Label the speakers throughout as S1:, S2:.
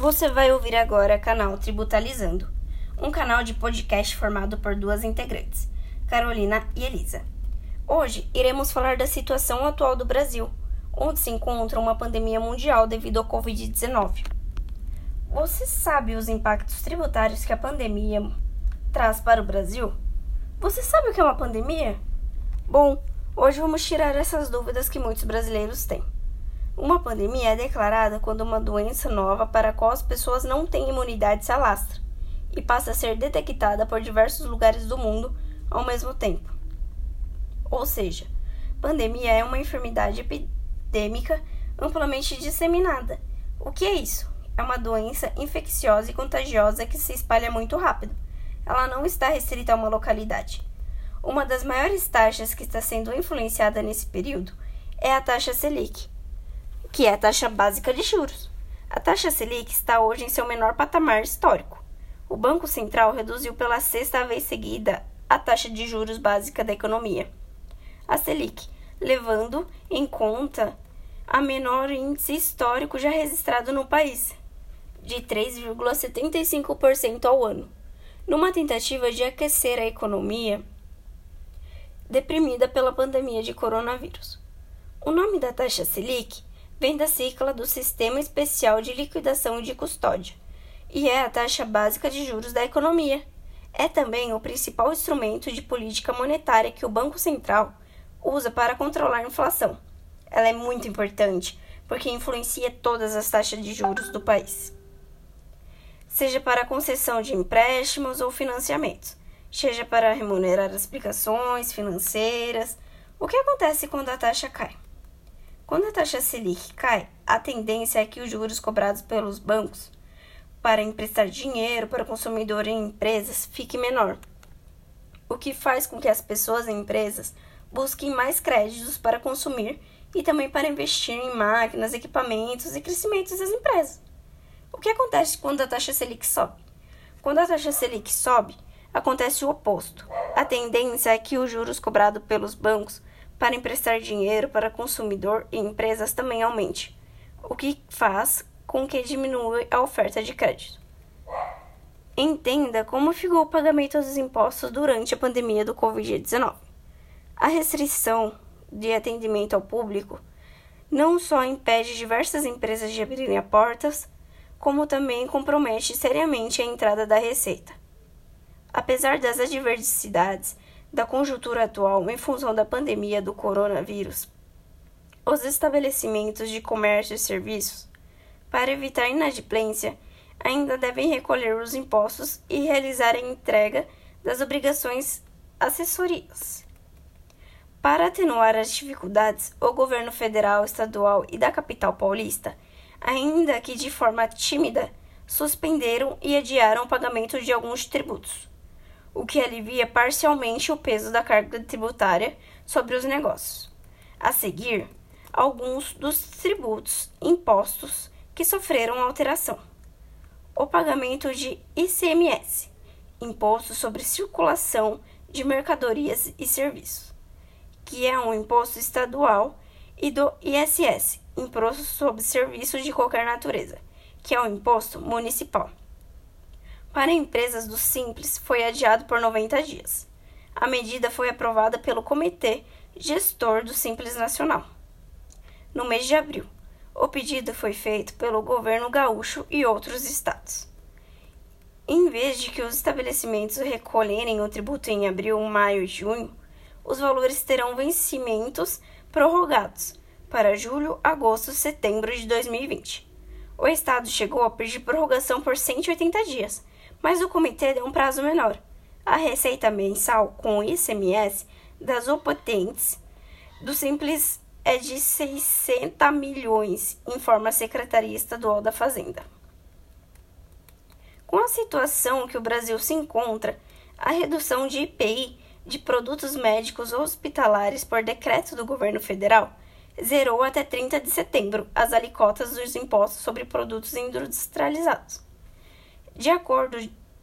S1: Você vai ouvir agora canal Tributalizando, um canal de podcast formado por duas integrantes, Carolina e Elisa. Hoje iremos falar da situação atual do Brasil, onde se encontra uma pandemia mundial devido ao Covid-19. Você sabe os impactos tributários que a pandemia traz para o Brasil? Você sabe o que é uma pandemia? Bom, hoje vamos tirar essas dúvidas que muitos brasileiros têm. Uma pandemia é declarada quando uma doença nova para a qual as pessoas não têm imunidade se alastra e passa a ser detectada por diversos lugares do mundo ao mesmo tempo. Ou seja, pandemia é uma enfermidade epidêmica amplamente disseminada. O que é isso? É uma doença infecciosa e contagiosa que se espalha muito rápido. Ela não está restrita a uma localidade. Uma das maiores taxas que está sendo influenciada nesse período é a taxa Selic, que é a taxa básica de juros. A taxa Selic está hoje em seu menor patamar histórico. O Banco Central reduziu pela sexta vez seguida a taxa de juros básica da economia, a Selic, levando em conta a menor índice histórico já registrado no país, de 3,75% ao ano, numa tentativa de aquecer a economia deprimida pela pandemia de coronavírus. O nome da taxa Selic vem da sigla do Sistema Especial de Liquidação e de Custódia, e é a taxa básica de juros da economia. É também o principal instrumento de política monetária que o Banco Central usa para controlar a inflação. Ela é muito importante porque influencia todas as taxas de juros do país, seja para concessão de empréstimos ou financiamentos, seja para remunerar as aplicações financeiras. O que acontece quando a taxa cai? Quando a taxa Selic cai, a tendência é que os juros cobrados pelos bancos para emprestar dinheiro para o consumidor em empresas fique menor, o que faz com que as pessoas e empresas busquem mais créditos para consumir e também para investir em máquinas, equipamentos e crescimentos das empresas. O que acontece quando a taxa Selic sobe? Quando a taxa Selic sobe, acontece o oposto. A tendência é que os juros cobrados pelos bancos para emprestar dinheiro para consumidor e empresas também aumente, o que faz com que diminua a oferta de crédito. Entenda como ficou o pagamento dos impostos durante a pandemia do Covid-19. A restrição de atendimento ao público não só impede diversas empresas de abrirem portas, como também compromete seriamente a entrada da receita. Apesar das adversidades da conjuntura atual em função da pandemia do coronavírus, os estabelecimentos de comércio e serviços, para evitar inadimplência, ainda devem recolher os impostos e realizar a entrega das obrigações acessorias. Para atenuar as dificuldades, o governo federal, estadual e da capital paulista, ainda que de forma tímida, suspenderam e adiaram o pagamento de alguns tributos o que alivia parcialmente o peso da carga tributária sobre os negócios. A seguir, alguns dos tributos impostos que sofreram alteração. O pagamento de ICMS, Imposto sobre Circulação de Mercadorias e Serviços, que é um imposto estadual, e do ISS, Imposto sobre Serviços de Qualquer Natureza, que é um imposto municipal. Para empresas do Simples, foi adiado por 90 dias. A medida foi aprovada pelo Comitê Gestor do Simples Nacional. No mês de abril, o pedido foi feito pelo governo gaúcho e outros estados. Em vez de que os estabelecimentos recolherem o tributo em abril, maio e junho, os valores terão vencimentos prorrogados para julho, agosto e setembro de 2020. O Estado chegou a pedir prorrogação por 180 dias, mas o comitê deu um prazo menor. A receita mensal com ICMS das opotentes do Simples é de 60 milhões, informa a Secretaria Estadual da Fazenda. Com a situação que o Brasil se encontra, a redução de IPI de produtos médicos hospitalares por decreto do governo federal zerou até 30 de setembro as alicotas dos impostos sobre produtos industrializados. De acordo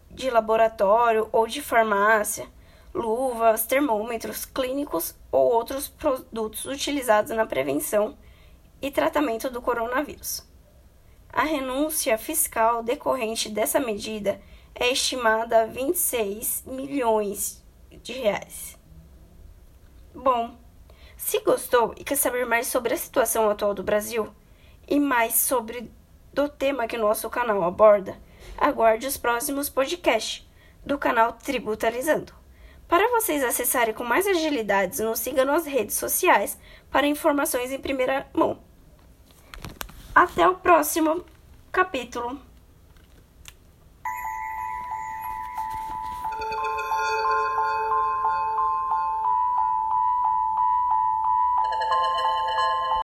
S1: de laboratório ou de farmácia, luvas, termômetros clínicos ou outros produtos utilizados na prevenção e tratamento do coronavírus. A renúncia fiscal decorrente dessa medida é estimada a 26 milhões de reais. Bom, se gostou e quer saber mais sobre a situação atual do Brasil e mais sobre do tema que nosso canal aborda, aguarde os próximos podcasts do canal Tributarizando. Para vocês acessarem com mais agilidade, nos siga nas redes sociais para informações em primeira mão. Até o próximo capítulo.